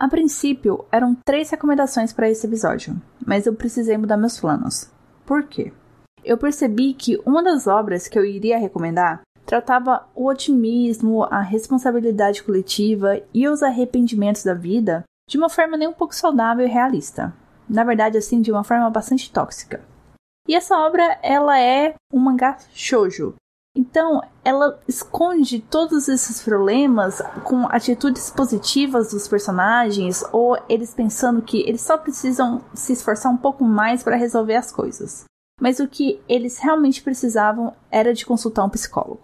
A princípio, eram três recomendações para esse episódio, mas eu precisei mudar meus planos. Por quê? Eu percebi que uma das obras que eu iria recomendar tratava o otimismo, a responsabilidade coletiva e os arrependimentos da vida de uma forma nem um pouco saudável e realista. Na verdade, assim, de uma forma bastante tóxica. E essa obra, ela é um mangá shoujo, então, ela esconde todos esses problemas com atitudes positivas dos personagens ou eles pensando que eles só precisam se esforçar um pouco mais para resolver as coisas. Mas o que eles realmente precisavam era de consultar um psicólogo.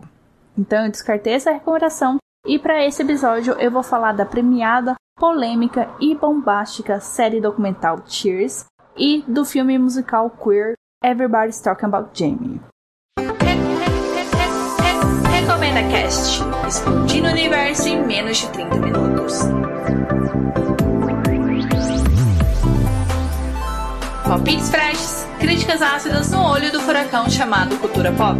Então, eu descartei essa recomendação e para esse episódio eu vou falar da premiada, polêmica e bombástica série documental Cheers e do filme musical queer Everybody's Talking About Jamie. Recomenda Cast, explodindo o universo em menos de 30 minutos. Palpites freshes, críticas ácidas no olho do furacão chamado cultura pop.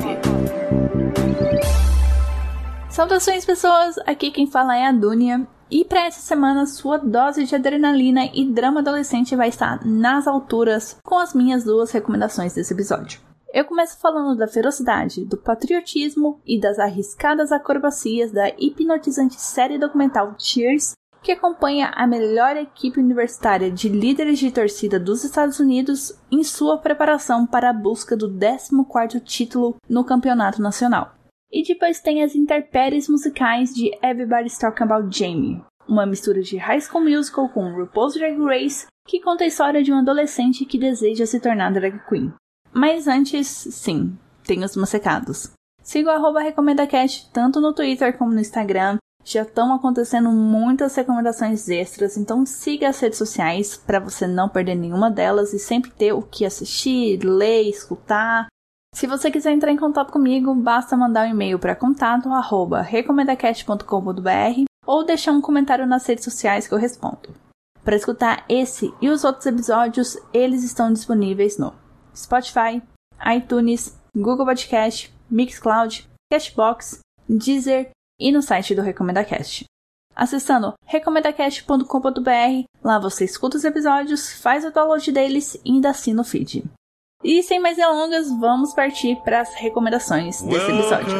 Saudações pessoas, aqui quem fala é a Dunia e para essa semana sua dose de adrenalina e drama adolescente vai estar nas alturas com as minhas duas recomendações desse episódio. Eu começo falando da ferocidade, do patriotismo e das arriscadas acrobacias da hipnotizante série documental Cheers, que acompanha a melhor equipe universitária de líderes de torcida dos Estados Unidos em sua preparação para a busca do 14º título no campeonato nacional. E depois tem as interpéries musicais de Everybody's Talking About Jamie, uma mistura de High School Musical com RuPaul's Drag Race que conta a história de um adolescente que deseja se tornar drag queen. Mas antes, sim, tem os secados. Siga o arroba RecomendaCast tanto no Twitter como no Instagram. Já estão acontecendo muitas recomendações extras, então siga as redes sociais para você não perder nenhuma delas e sempre ter o que assistir, ler, escutar. Se você quiser entrar em contato comigo, basta mandar um e-mail para contato@recomendacast.com.br ou deixar um comentário nas redes sociais que eu respondo. Para escutar esse e os outros episódios, eles estão disponíveis no Spotify, iTunes, Google Podcast, Mixcloud, Cashbox, Deezer e no site do RecomendaCast. Acessando recomendacast.com.br, lá você escuta os episódios, faz o download deles e ainda assina o feed. E sem mais delongas, vamos partir para as recomendações desse episódio.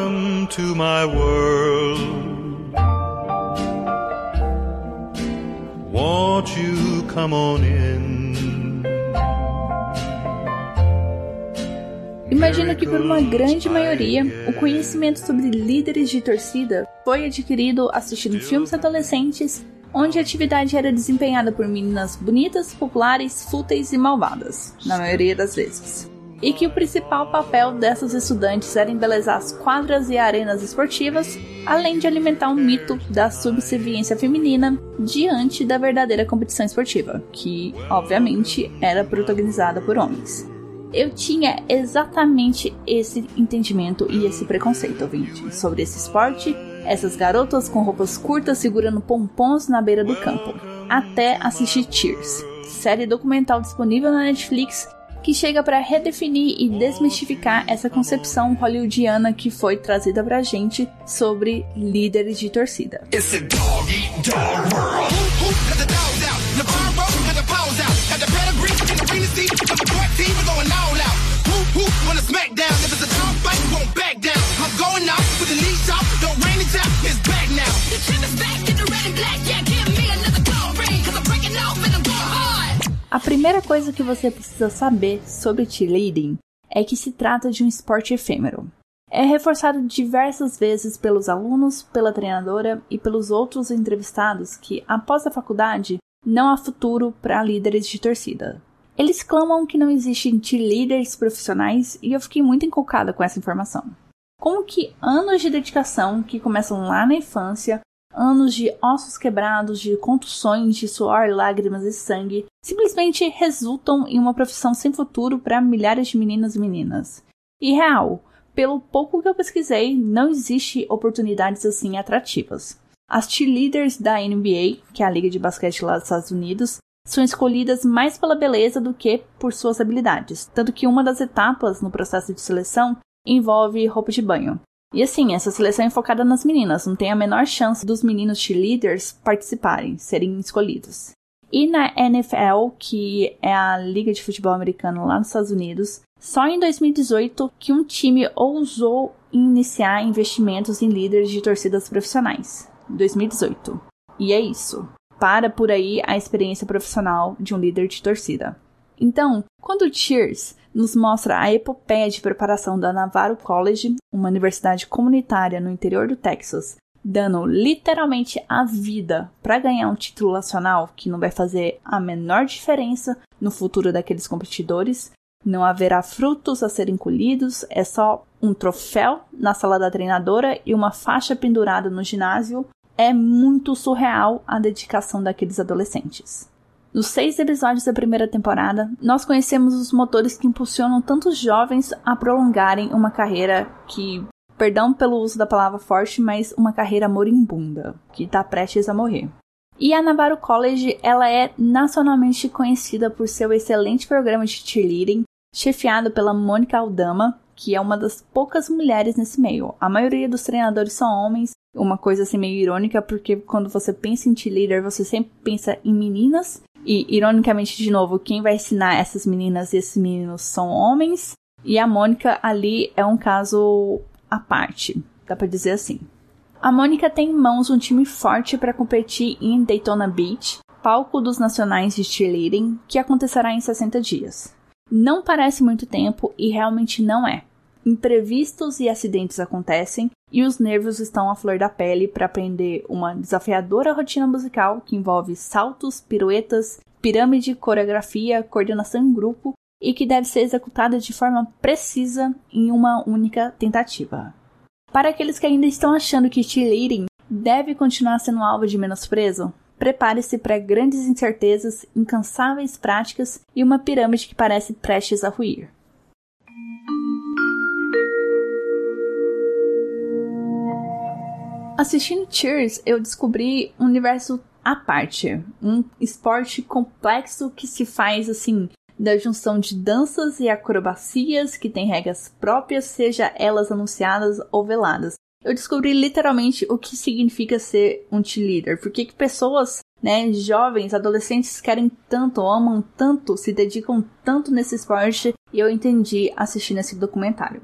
Won't you come on in? Imagino que por uma grande maioria, o conhecimento sobre líderes de torcida foi adquirido assistindo filmes adolescentes onde a atividade era desempenhada por meninas bonitas, populares, fúteis e malvadas, na maioria das vezes. E que o principal papel dessas estudantes era embelezar as quadras e arenas esportivas, além de alimentar um mito da subserviência feminina diante da verdadeira competição esportiva, que, obviamente, era protagonizada por homens eu tinha exatamente esse entendimento e esse preconceito, ouvinte, sobre esse esporte, essas garotas com roupas curtas segurando pompons na beira do campo, até assistir Cheers, série documental disponível na Netflix que chega para redefinir e desmistificar essa concepção hollywoodiana que foi trazida pra gente sobre líderes de torcida. A primeira coisa que você precisa saber sobre cheerleading é que se trata de um esporte efêmero. É reforçado diversas vezes pelos alunos, pela treinadora e pelos outros entrevistados que, após a faculdade, não há futuro para líderes de torcida. Eles clamam que não existem líderes profissionais e eu fiquei muito encolcada com essa informação. Como que anos de dedicação que começam lá na infância, anos de ossos quebrados, de contusões, de suor, lágrimas e sangue, simplesmente resultam em uma profissão sem futuro para milhares de meninos e meninas. E real, pelo pouco que eu pesquisei, não existe oportunidades assim atrativas. As cheerleaders da NBA, que é a liga de basquete lá dos Estados Unidos, são escolhidas mais pela beleza do que por suas habilidades, tanto que uma das etapas no processo de seleção envolve roupa de banho. E assim, essa seleção é focada nas meninas, não tem a menor chance dos meninos cheerleaders participarem, serem escolhidos. E na NFL, que é a liga de futebol americano lá nos Estados Unidos, só em 2018 que um time ousou iniciar investimentos em líderes de torcidas profissionais. 2018. E é isso. Para por aí a experiência profissional de um líder de torcida. Então, quando Cheers nos mostra a epopeia de preparação da Navarro College, uma universidade comunitária no interior do Texas, dando literalmente a vida para ganhar um título nacional que não vai fazer a menor diferença no futuro daqueles competidores, não haverá frutos a serem colhidos, é só um troféu na sala da treinadora e uma faixa pendurada no ginásio. É muito surreal a dedicação daqueles adolescentes. Nos seis episódios da primeira temporada, nós conhecemos os motores que impulsionam tantos jovens a prolongarem uma carreira que, perdão pelo uso da palavra forte, mas uma carreira moribunda, que está prestes a morrer. E a Navarro College, ela é nacionalmente conhecida por seu excelente programa de cheerleading, chefiado pela Mônica Aldama, que é uma das poucas mulheres nesse meio. A maioria dos treinadores são homens, uma coisa assim meio irônica, porque quando você pensa em cheerleader, você sempre pensa em meninas, e, ironicamente, de novo, quem vai ensinar essas meninas e esses meninos são homens. E a Mônica ali é um caso à parte, dá pra dizer assim. A Mônica tem em mãos um time forte para competir em Daytona Beach, palco dos nacionais de cheerleading, que acontecerá em 60 dias. Não parece muito tempo e realmente não é. Imprevistos e acidentes acontecem e os nervos estão à flor da pele para aprender uma desafiadora rotina musical que envolve saltos, piruetas, pirâmide, coreografia, coordenação em grupo e que deve ser executada de forma precisa em uma única tentativa. Para aqueles que ainda estão achando que cheerleading deve continuar sendo alvo de menosprezo, prepare-se para grandes incertezas, incansáveis práticas e uma pirâmide que parece prestes a ruir. Assistindo Cheers, eu descobri um universo à parte, um esporte complexo que se faz assim da junção de danças e acrobacias que tem regras próprias, seja elas anunciadas ou veladas. Eu descobri literalmente o que significa ser um cheerleader, porque que pessoas, né, jovens, adolescentes querem tanto, amam tanto, se dedicam tanto nesse esporte, e eu entendi assistindo esse documentário.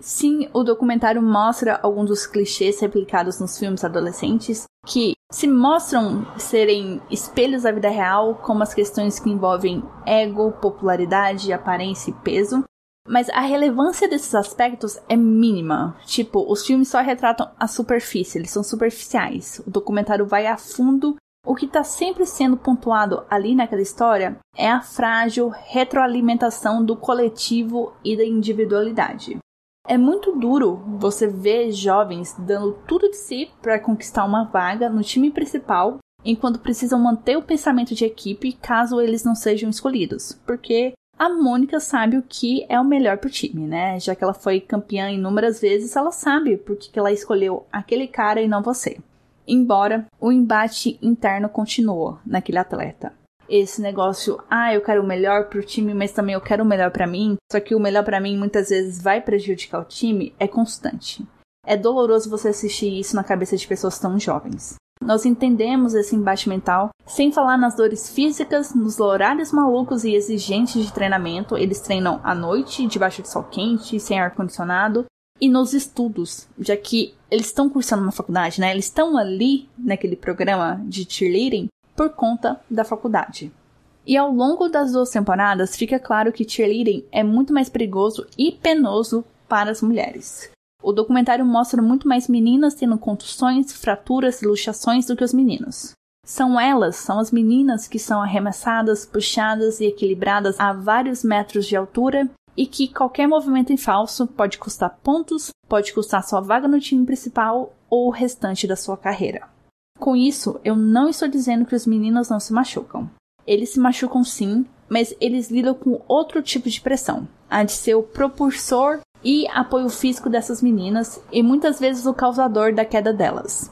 Sim, o documentário mostra alguns dos clichês replicados nos filmes adolescentes que se mostram serem espelhos da vida real, como as questões que envolvem ego, popularidade, aparência e peso. Mas a relevância desses aspectos é mínima. Tipo, os filmes só retratam a superfície, eles são superficiais. O documentário vai a fundo. O que está sempre sendo pontuado ali naquela história é a frágil retroalimentação do coletivo e da individualidade. É muito duro você ver jovens dando tudo de si para conquistar uma vaga no time principal, enquanto precisam manter o pensamento de equipe caso eles não sejam escolhidos, porque a Mônica sabe o que é o melhor para o time, né? Já que ela foi campeã inúmeras vezes, ela sabe por que ela escolheu aquele cara e não você. Embora o embate interno continue naquele atleta esse negócio, ah, eu quero o melhor pro time, mas também eu quero o melhor para mim, só que o melhor para mim muitas vezes vai prejudicar o time, é constante. É doloroso você assistir isso na cabeça de pessoas tão jovens. Nós entendemos esse embate mental, sem falar nas dores físicas, nos horários malucos e exigentes de treinamento. Eles treinam à noite, debaixo de sol quente, sem ar-condicionado, e nos estudos, já que eles estão cursando uma faculdade, né? Eles estão ali naquele programa de cheerleading por conta da faculdade. E ao longo das duas temporadas fica claro que cheerleading é muito mais perigoso e penoso para as mulheres. O documentário mostra muito mais meninas tendo contusões, fraturas e luxações do que os meninos. São elas, são as meninas que são arremessadas, puxadas e equilibradas a vários metros de altura e que qualquer movimento em falso pode custar pontos, pode custar sua vaga no time principal ou o restante da sua carreira. Com isso, eu não estou dizendo que os meninos não se machucam. Eles se machucam sim, mas eles lidam com outro tipo de pressão, a de ser o propulsor e apoio físico dessas meninas e muitas vezes o causador da queda delas.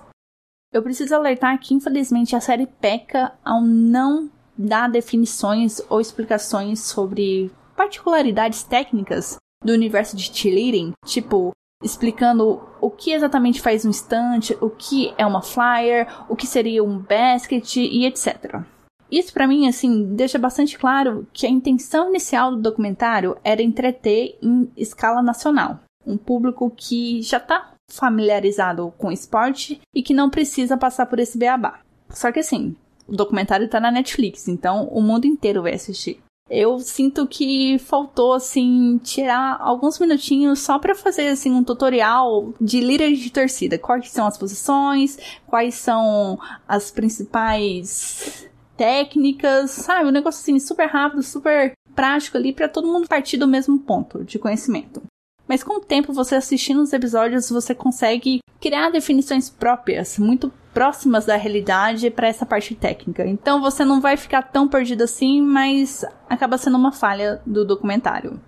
Eu preciso alertar que, infelizmente, a série peca ao não dar definições ou explicações sobre particularidades técnicas do universo de cheerleading, tipo explicando o que exatamente faz um estante, o que é uma flyer, o que seria um basket e etc. Isso para mim assim deixa bastante claro que a intenção inicial do documentário era entreter em escala nacional, um público que já está familiarizado com esporte e que não precisa passar por esse beabá. Só que assim, o documentário tá na Netflix, então o mundo inteiro vai assistir. Eu sinto que faltou, assim, tirar alguns minutinhos só para fazer, assim, um tutorial de líder de torcida. Quais são as posições, quais são as principais técnicas, sabe? Um negócio, assim, super rápido, super prático ali para todo mundo partir do mesmo ponto de conhecimento. Mas com o tempo, você assistindo os episódios, você consegue criar definições próprias, muito próximas da realidade para essa parte técnica. Então você não vai ficar tão perdido assim, mas acaba sendo uma falha do documentário.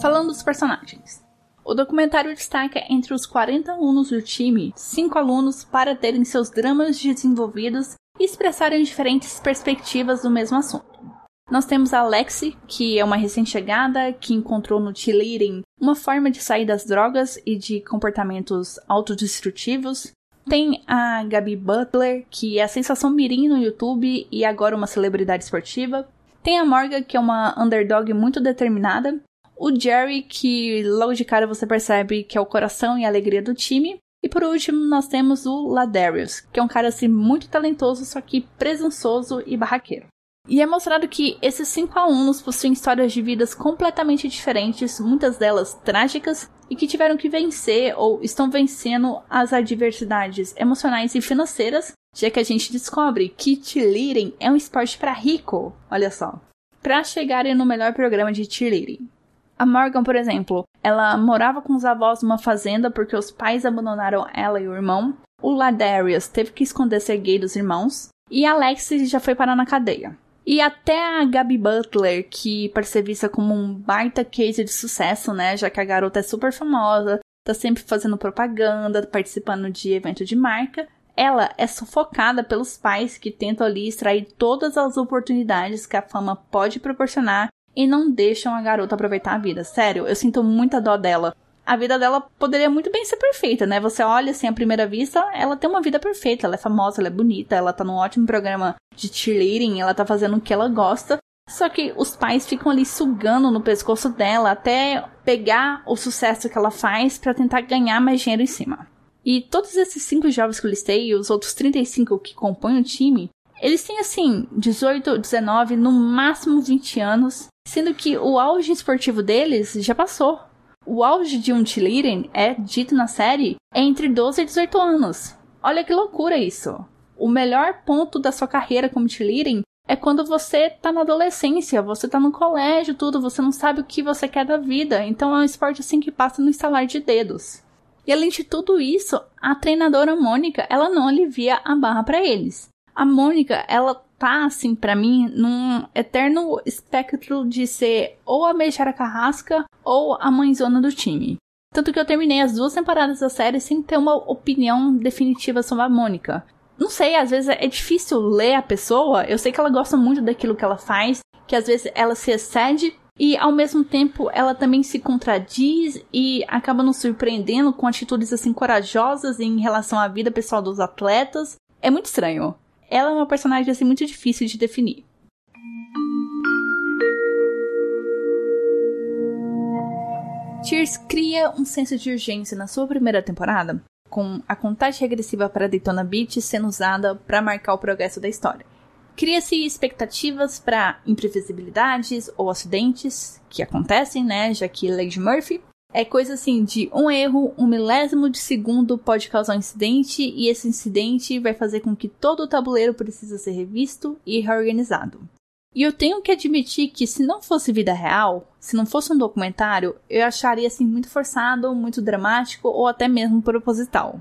Falando dos personagens. O documentário destaca entre os 40 alunos do time, 5 alunos para terem seus dramas desenvolvidos e expressarem diferentes perspectivas do mesmo assunto. Nós temos a Lexi, que é uma recém-chegada que encontrou no cheerleading uma forma de sair das drogas e de comportamentos autodestrutivos. Tem a Gabi Butler, que é a sensação mirim no YouTube e agora uma celebridade esportiva. Tem a Morgan, que é uma underdog muito determinada. O Jerry, que logo de cara você percebe que é o coração e a alegria do time. E por último, nós temos o Ladarius, que é um cara assim muito talentoso, só que presunçoso e barraqueiro. E é mostrado que esses cinco alunos possuem histórias de vidas completamente diferentes, muitas delas trágicas, e que tiveram que vencer ou estão vencendo as adversidades emocionais e financeiras, já que a gente descobre que cheerleading é um esporte para rico, olha só, para chegarem no melhor programa de cheerleading. A Morgan, por exemplo, ela morava com os avós numa fazenda porque os pais abandonaram ela e o irmão. O Ladarius teve que esconder ser gay dos irmãos. E Alexis já foi parar na cadeia. E até a Gabi Butler, que ser vista como um baita case de sucesso, né? Já que a garota é super famosa, tá sempre fazendo propaganda, participando de evento de marca. Ela é sufocada pelos pais que tentam ali extrair todas as oportunidades que a fama pode proporcionar e não deixam a garota aproveitar a vida. Sério, eu sinto muita dó dela a vida dela poderia muito bem ser perfeita, né? Você olha assim à primeira vista, ela tem uma vida perfeita, ela é famosa, ela é bonita, ela tá num ótimo programa de cheerleading, ela tá fazendo o que ela gosta. Só que os pais ficam ali sugando no pescoço dela até pegar o sucesso que ela faz para tentar ganhar mais dinheiro em cima. E todos esses cinco jovens que eu listei e os outros 35 que compõem o time, eles têm assim 18, 19, no máximo 20 anos, sendo que o auge esportivo deles já passou. O auge de um cheerleading é, dito na série, entre 12 e 18 anos. Olha que loucura isso. O melhor ponto da sua carreira como cheerleading é quando você tá na adolescência, você tá no colégio, tudo, você não sabe o que você quer da vida. Então é um esporte assim que passa no instalar de dedos. E além de tudo isso, a treinadora Mônica, ela não alivia a barra para eles. A Mônica, ela tá, assim, para mim, num eterno espectro de ser ou a Meixara Carrasca ou a mãezona do time. Tanto que eu terminei as duas temporadas da série sem ter uma opinião definitiva sobre a Mônica. Não sei, às vezes é difícil ler a pessoa. Eu sei que ela gosta muito daquilo que ela faz, que às vezes ela se excede e ao mesmo tempo ela também se contradiz e acaba nos surpreendendo com atitudes assim corajosas em relação à vida pessoal dos atletas. É muito estranho ela é uma personagem assim muito difícil de definir. Tears cria um senso de urgência na sua primeira temporada, com a contagem regressiva para Daytona Beach sendo usada para marcar o progresso da história. Cria-se expectativas para imprevisibilidades ou acidentes que acontecem, né, já que Lady Murphy é coisa assim de um erro, um milésimo de segundo pode causar um incidente e esse incidente vai fazer com que todo o tabuleiro precisa ser revisto e reorganizado. E eu tenho que admitir que se não fosse vida real, se não fosse um documentário, eu acharia assim muito forçado, muito dramático ou até mesmo proposital.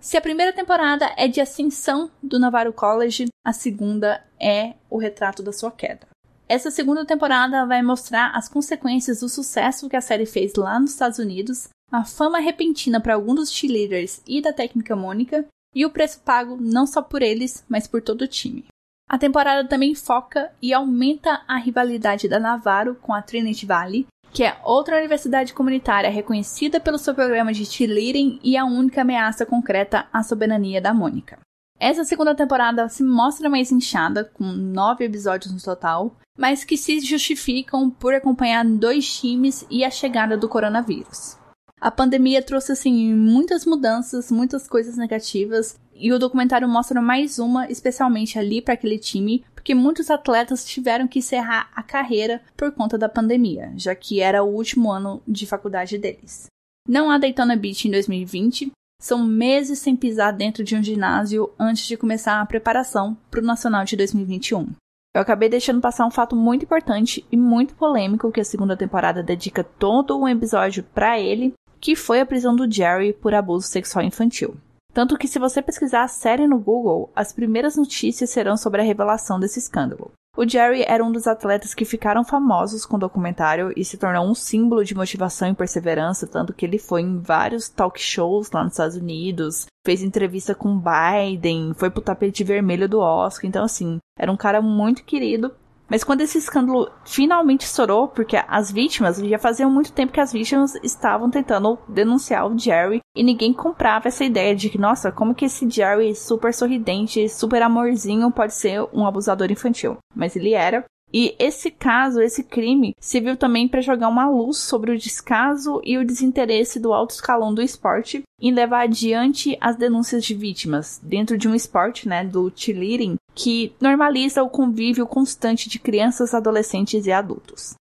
Se a primeira temporada é de ascensão do Navarro College, a segunda é o retrato da sua queda. Essa segunda temporada vai mostrar as consequências do sucesso que a série fez lá nos Estados Unidos, a fama repentina para alguns dos cheerleaders e da técnica Mônica, e o preço pago não só por eles, mas por todo o time. A temporada também foca e aumenta a rivalidade da Navarro com a Trinity Valley, que é outra universidade comunitária reconhecida pelo seu programa de cheerleading e a única ameaça concreta à soberania da Mônica. Essa segunda temporada se mostra mais inchada, com nove episódios no total, mas que se justificam por acompanhar dois times e a chegada do coronavírus. A pandemia trouxe assim muitas mudanças, muitas coisas negativas, e o documentário mostra mais uma, especialmente ali para aquele time, porque muitos atletas tiveram que encerrar a carreira por conta da pandemia, já que era o último ano de faculdade deles. Não há Daytona Beach em 2020, são meses sem pisar dentro de um ginásio antes de começar a preparação para o Nacional de 2021. Eu acabei deixando passar um fato muito importante e muito polêmico que a segunda temporada dedica todo um episódio para ele, que foi a prisão do Jerry por abuso sexual infantil. Tanto que, se você pesquisar a série no Google, as primeiras notícias serão sobre a revelação desse escândalo. O Jerry era um dos atletas que ficaram famosos com o documentário e se tornou um símbolo de motivação e perseverança, tanto que ele foi em vários talk shows lá nos Estados Unidos, fez entrevista com Biden, foi pro tapete vermelho do Oscar, então assim, era um cara muito querido mas quando esse escândalo finalmente estourou, porque as vítimas, já fazia muito tempo que as vítimas estavam tentando denunciar o Jerry e ninguém comprava essa ideia de que, nossa, como que esse Jerry super sorridente, super amorzinho pode ser um abusador infantil? Mas ele era. E esse caso, esse crime, serviu também para jogar uma luz sobre o descaso e o desinteresse do alto escalão do esporte em levar adiante as denúncias de vítimas dentro de um esporte, né, do cheerleading, que normaliza o convívio constante de crianças, adolescentes e adultos.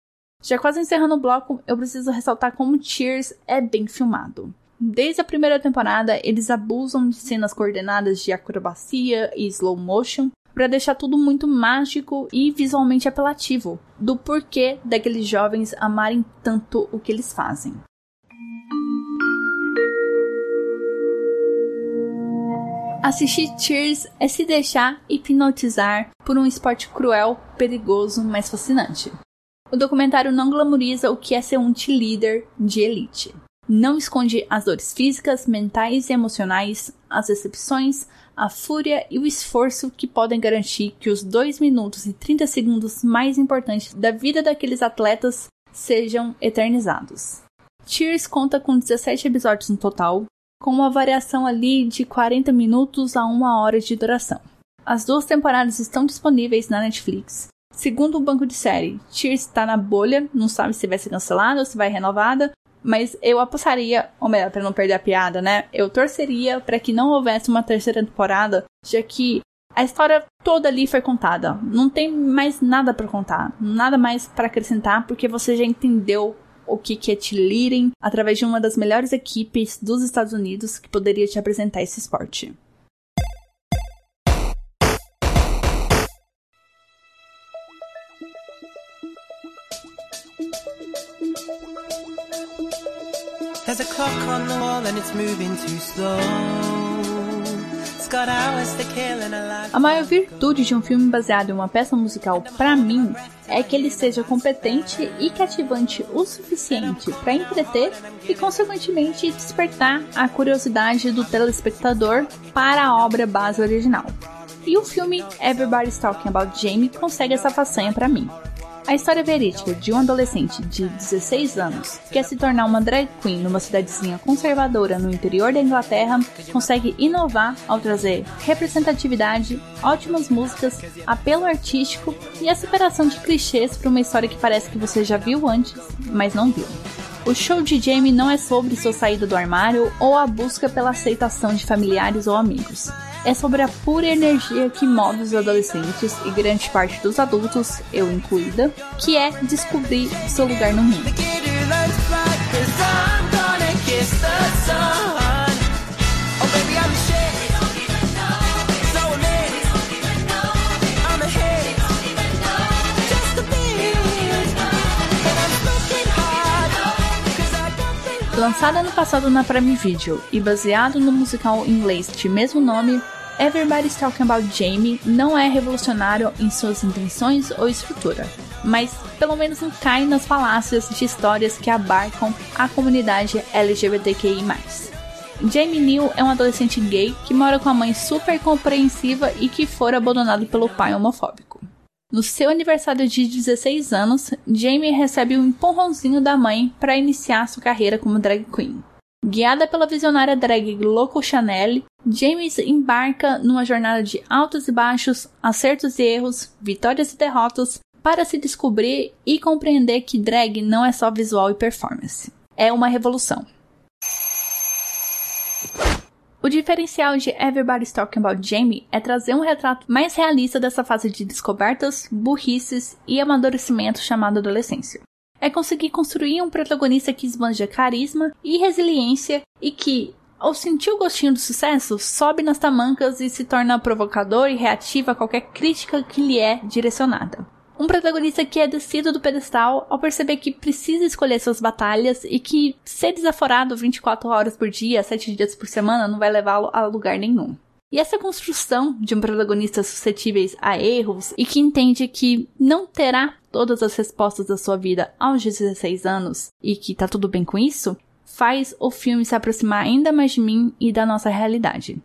Já quase encerrando o bloco, eu preciso ressaltar como Cheers é bem filmado. Desde a primeira temporada, eles abusam de cenas coordenadas de acrobacia e slow motion, para deixar tudo muito mágico e visualmente apelativo, do porquê daqueles jovens amarem tanto o que eles fazem. Assistir Cheers é se deixar hipnotizar por um esporte cruel, perigoso, mas fascinante. O documentário não glamoriza o que é ser um cheerleader de elite. Não esconde as dores físicas, mentais e emocionais, as decepções, a fúria e o esforço que podem garantir que os 2 minutos e 30 segundos mais importantes da vida daqueles atletas sejam eternizados. Cheers conta com 17 episódios no total, com uma variação ali de 40 minutos a 1 hora de duração. As duas temporadas estão disponíveis na Netflix. Segundo o banco de série, Cheers está na bolha, não sabe se vai ser cancelada ou se vai renovada, mas eu apostaria, ou melhor, para não perder a piada, né? Eu torceria para que não houvesse uma terceira temporada, já que a história toda ali foi contada. Não tem mais nada para contar, nada mais para acrescentar, porque você já entendeu o que, que é cheerleading através de uma das melhores equipes dos Estados Unidos que poderia te apresentar esse esporte. There's a clock on the wall and it's moving too slow. A maior virtude de um filme baseado em uma peça musical, para mim, é que ele seja competente e cativante o suficiente para entreter e, consequentemente, despertar a curiosidade do telespectador para a obra base original. E o filme Everybody's Talking About Jamie consegue essa façanha para mim. A história verídica de um adolescente de 16 anos que quer se tornar uma drag queen numa cidadezinha conservadora no interior da Inglaterra consegue inovar ao trazer representatividade, ótimas músicas, apelo artístico e a superação de clichês para uma história que parece que você já viu antes, mas não viu. O show de Jamie não é sobre sua saída do armário ou a busca pela aceitação de familiares ou amigos é sobre a pura energia que move os adolescentes e grande parte dos adultos, eu incluída, que é descobrir seu lugar no mundo. Lançada no passado na Prime Video e baseado no musical inglês de mesmo nome, Everybody's Talking About Jamie não é revolucionário em suas intenções ou estrutura, mas pelo menos não cai nas falácias de histórias que abarcam a comunidade LGBTQI+. Jamie Neal é um adolescente gay que mora com a mãe super compreensiva e que foi abandonado pelo pai homofóbico. No seu aniversário de 16 anos, Jamie recebe um empurrãozinho da mãe para iniciar sua carreira como drag queen. Guiada pela visionária drag Loco Chanel, James embarca numa jornada de altos e baixos, acertos e erros, vitórias e derrotas, para se descobrir e compreender que drag não é só visual e performance. É uma revolução. O diferencial de Everybody's Talking About Jamie é trazer um retrato mais realista dessa fase de descobertas, burrices e amadurecimento chamado adolescência. É conseguir construir um protagonista que esbanja carisma e resiliência e que, ao sentir o gostinho do sucesso, sobe nas tamancas e se torna provocador e reativo a qualquer crítica que lhe é direcionada. Um protagonista que é descido do pedestal ao perceber que precisa escolher suas batalhas e que ser desaforado 24 horas por dia, 7 dias por semana, não vai levá-lo a lugar nenhum. E essa construção de um protagonista suscetíveis a erros e que entende que não terá todas as respostas da sua vida aos 16 anos e que tá tudo bem com isso, faz o filme se aproximar ainda mais de mim e da nossa realidade.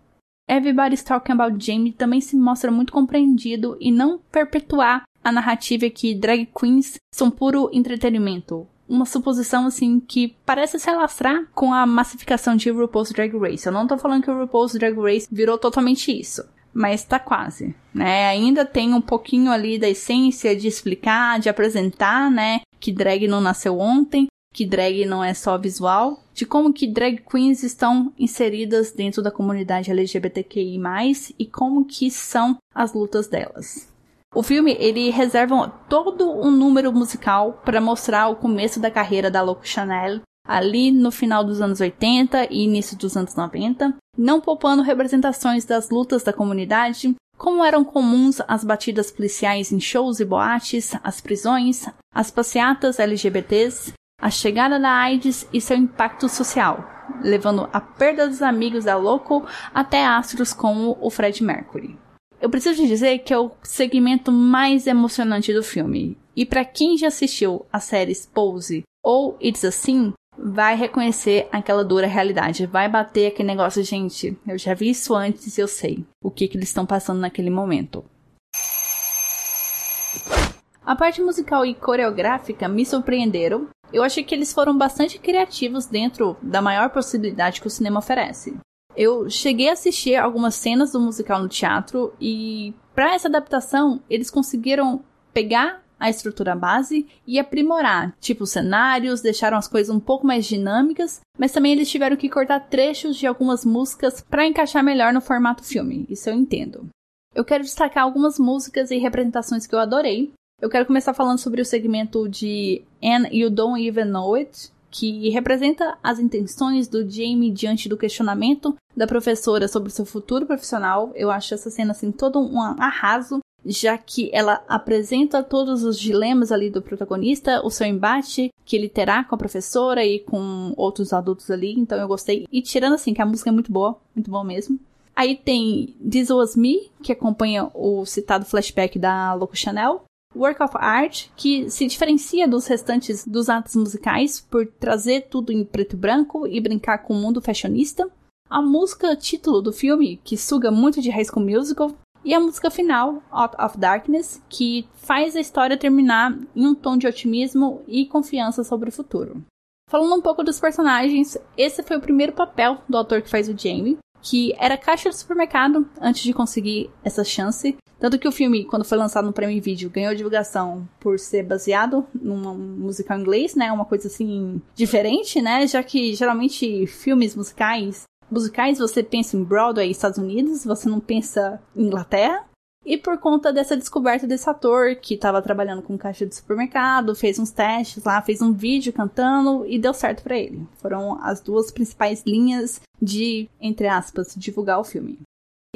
Everybody's Talking About Jamie também se mostra muito compreendido e não perpetuar a narrativa é que drag queens são puro entretenimento. Uma suposição, assim, que parece se alastrar com a massificação de RuPaul's Drag Race. Eu não tô falando que o RuPaul's Drag Race virou totalmente isso. Mas tá quase, né? Ainda tem um pouquinho ali da essência de explicar, de apresentar, né? Que drag não nasceu ontem, que drag não é só visual, de como que drag queens estão inseridas dentro da comunidade LGBTQI+, e como que são as lutas delas. O filme ele reserva todo um número musical para mostrar o começo da carreira da Loco Chanel, ali no final dos anos 80 e início dos anos 90, não poupando representações das lutas da comunidade, como eram comuns as batidas policiais em shows e boates, as prisões, as passeatas LGBTs, a chegada da AIDS e seu impacto social, levando a perda dos amigos da Loco até astros como o Fred Mercury. Eu preciso dizer que é o segmento mais emocionante do filme. E para quem já assistiu as séries Pose ou It's Assim, vai reconhecer aquela dura realidade, vai bater aquele negócio, gente, eu já vi isso antes e eu sei o que, que eles estão passando naquele momento. A parte musical e coreográfica me surpreenderam. Eu achei que eles foram bastante criativos dentro da maior possibilidade que o cinema oferece. Eu cheguei a assistir algumas cenas do musical no teatro e para essa adaptação eles conseguiram pegar a estrutura base e aprimorar, tipo cenários, deixaram as coisas um pouco mais dinâmicas, mas também eles tiveram que cortar trechos de algumas músicas para encaixar melhor no formato filme. Isso eu entendo. Eu quero destacar algumas músicas e representações que eu adorei. Eu quero começar falando sobre o segmento de And You Don't Even Know It, que representa as intenções do Jamie diante do questionamento da professora sobre seu futuro profissional. Eu acho essa cena assim todo um arraso, já que ela apresenta todos os dilemas ali do protagonista, o seu embate que ele terá com a professora e com outros adultos ali. Então eu gostei. E tirando assim que a música é muito boa, muito boa mesmo. Aí tem This Was Me, que acompanha o citado flashback da Loco Chanel work of art que se diferencia dos restantes dos atos musicais por trazer tudo em preto e branco e brincar com o mundo fashionista. A música título do filme, que suga muito de High School Musical, e a música final, Out of Darkness, que faz a história terminar em um tom de otimismo e confiança sobre o futuro. Falando um pouco dos personagens, esse foi o primeiro papel do ator que faz o Jamie, que era caixa de supermercado antes de conseguir essa chance. Tanto que o filme, quando foi lançado no Prêmio Video, ganhou divulgação por ser baseado num musical inglês, né? Uma coisa assim diferente, né? Já que geralmente filmes musicais musicais você pensa em Broadway, Estados Unidos, você não pensa em Inglaterra. E por conta dessa descoberta desse ator que estava trabalhando com caixa de supermercado, fez uns testes lá, fez um vídeo cantando e deu certo para ele. Foram as duas principais linhas de, entre aspas, divulgar o filme.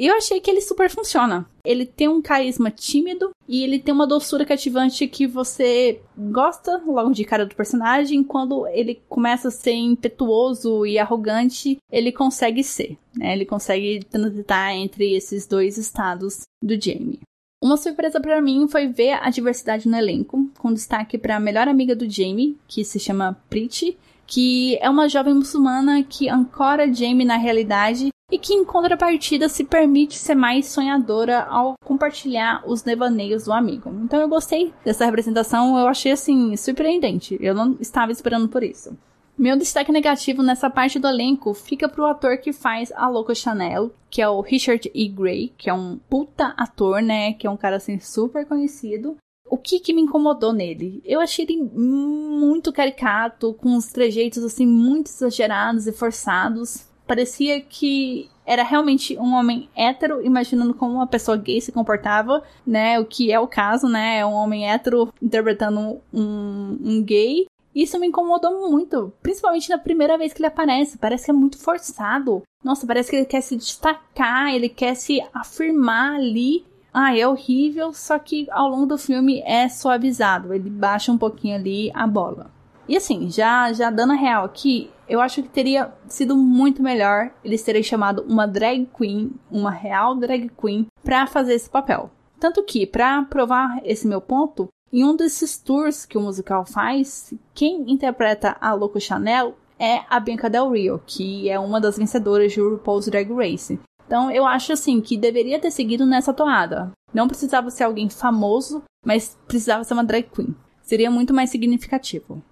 E eu achei que ele super funciona. Ele tem um carisma tímido e ele tem uma doçura cativante que você gosta logo de cara do personagem. Quando ele começa a ser impetuoso e arrogante, ele consegue ser. Né? Ele consegue transitar entre esses dois estados do Jamie. Uma surpresa para mim foi ver a diversidade no elenco, com destaque para a melhor amiga do Jamie, que se chama Priti, que é uma jovem muçulmana que ancora Jamie na realidade e que, em contrapartida, se permite ser mais sonhadora ao compartilhar os devaneios do amigo. Então eu gostei dessa representação, eu achei assim surpreendente. Eu não estava esperando por isso. Meu destaque negativo nessa parte do elenco fica pro ator que faz a Louca Chanel, que é o Richard E. Gray, que é um puta ator, né? Que é um cara assim super conhecido. O que que me incomodou nele? Eu achei ele muito caricato, com os trejeitos assim muito exagerados e forçados. Parecia que era realmente um homem hétero, imaginando como uma pessoa gay se comportava, né? O que é o caso, né? É um homem hétero interpretando um, um gay. Isso me incomodou muito, principalmente na primeira vez que ele aparece. Parece que é muito forçado. Nossa, parece que ele quer se destacar, ele quer se afirmar ali. Ah, é horrível, só que ao longo do filme é suavizado. Ele baixa um pouquinho ali a bola. E assim, já, já dando a real aqui, eu acho que teria sido muito melhor eles terem chamado uma drag queen, uma real drag queen, para fazer esse papel. Tanto que, para provar esse meu ponto, em um desses tours que o musical faz, quem interpreta a Loco Chanel é a Bianca Del Rio, que é uma das vencedoras de RuPaul's Drag Race. Então eu acho assim que deveria ter seguido nessa toada. Não precisava ser alguém famoso, mas precisava ser uma drag queen. Seria muito mais significativo.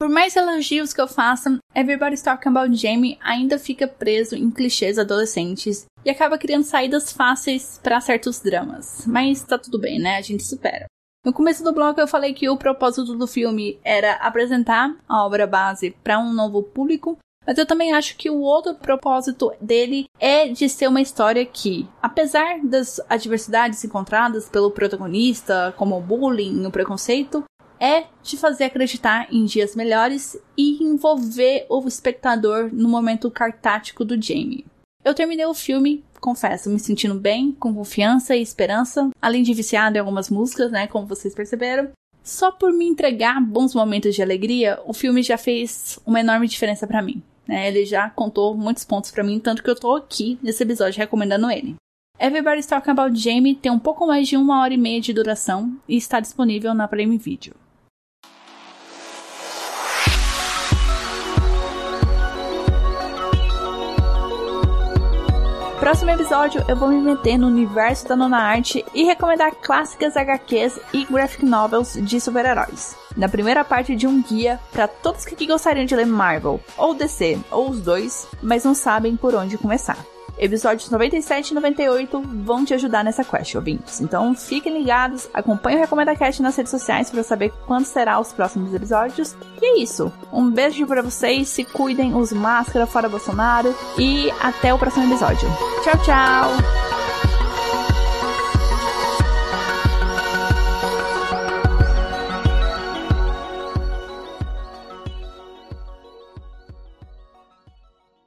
Por mais elogios que eu faça, Everybody's Talking About Jamie ainda fica preso em clichês adolescentes e acaba criando saídas fáceis para certos dramas. Mas tá tudo bem, né? A gente supera. No começo do blog eu falei que o propósito do filme era apresentar a obra base para um novo público, mas eu também acho que o outro propósito dele é de ser uma história que, apesar das adversidades encontradas pelo protagonista, como o bullying o preconceito, é te fazer acreditar em dias melhores e envolver o espectador no momento cartático do Jamie. Eu terminei o filme, confesso, me sentindo bem, com confiança e esperança, além de viciado em algumas músicas, né, como vocês perceberam. Só por me entregar bons momentos de alegria, o filme já fez uma enorme diferença para mim. Né? Ele já contou muitos pontos para mim, tanto que eu tô aqui nesse episódio recomendando ele. Everybody's Talking About Jamie tem um pouco mais de uma hora e meia de duração e está disponível na Prime Video. Próximo episódio eu vou me meter no universo da nona arte e recomendar clássicas HQs e graphic novels de super-heróis. Na primeira parte de um guia para todos que gostariam de ler Marvel, ou DC, ou os dois, mas não sabem por onde começar. Episódios 97 e 98 vão te ajudar nessa quest, ouvintes. Então fiquem ligados, acompanhem o Recomenda Cast nas redes sociais para saber quando será os próximos episódios. E é isso. Um beijo para vocês, se cuidem, use máscara, fora Bolsonaro e até o próximo episódio. Tchau, tchau!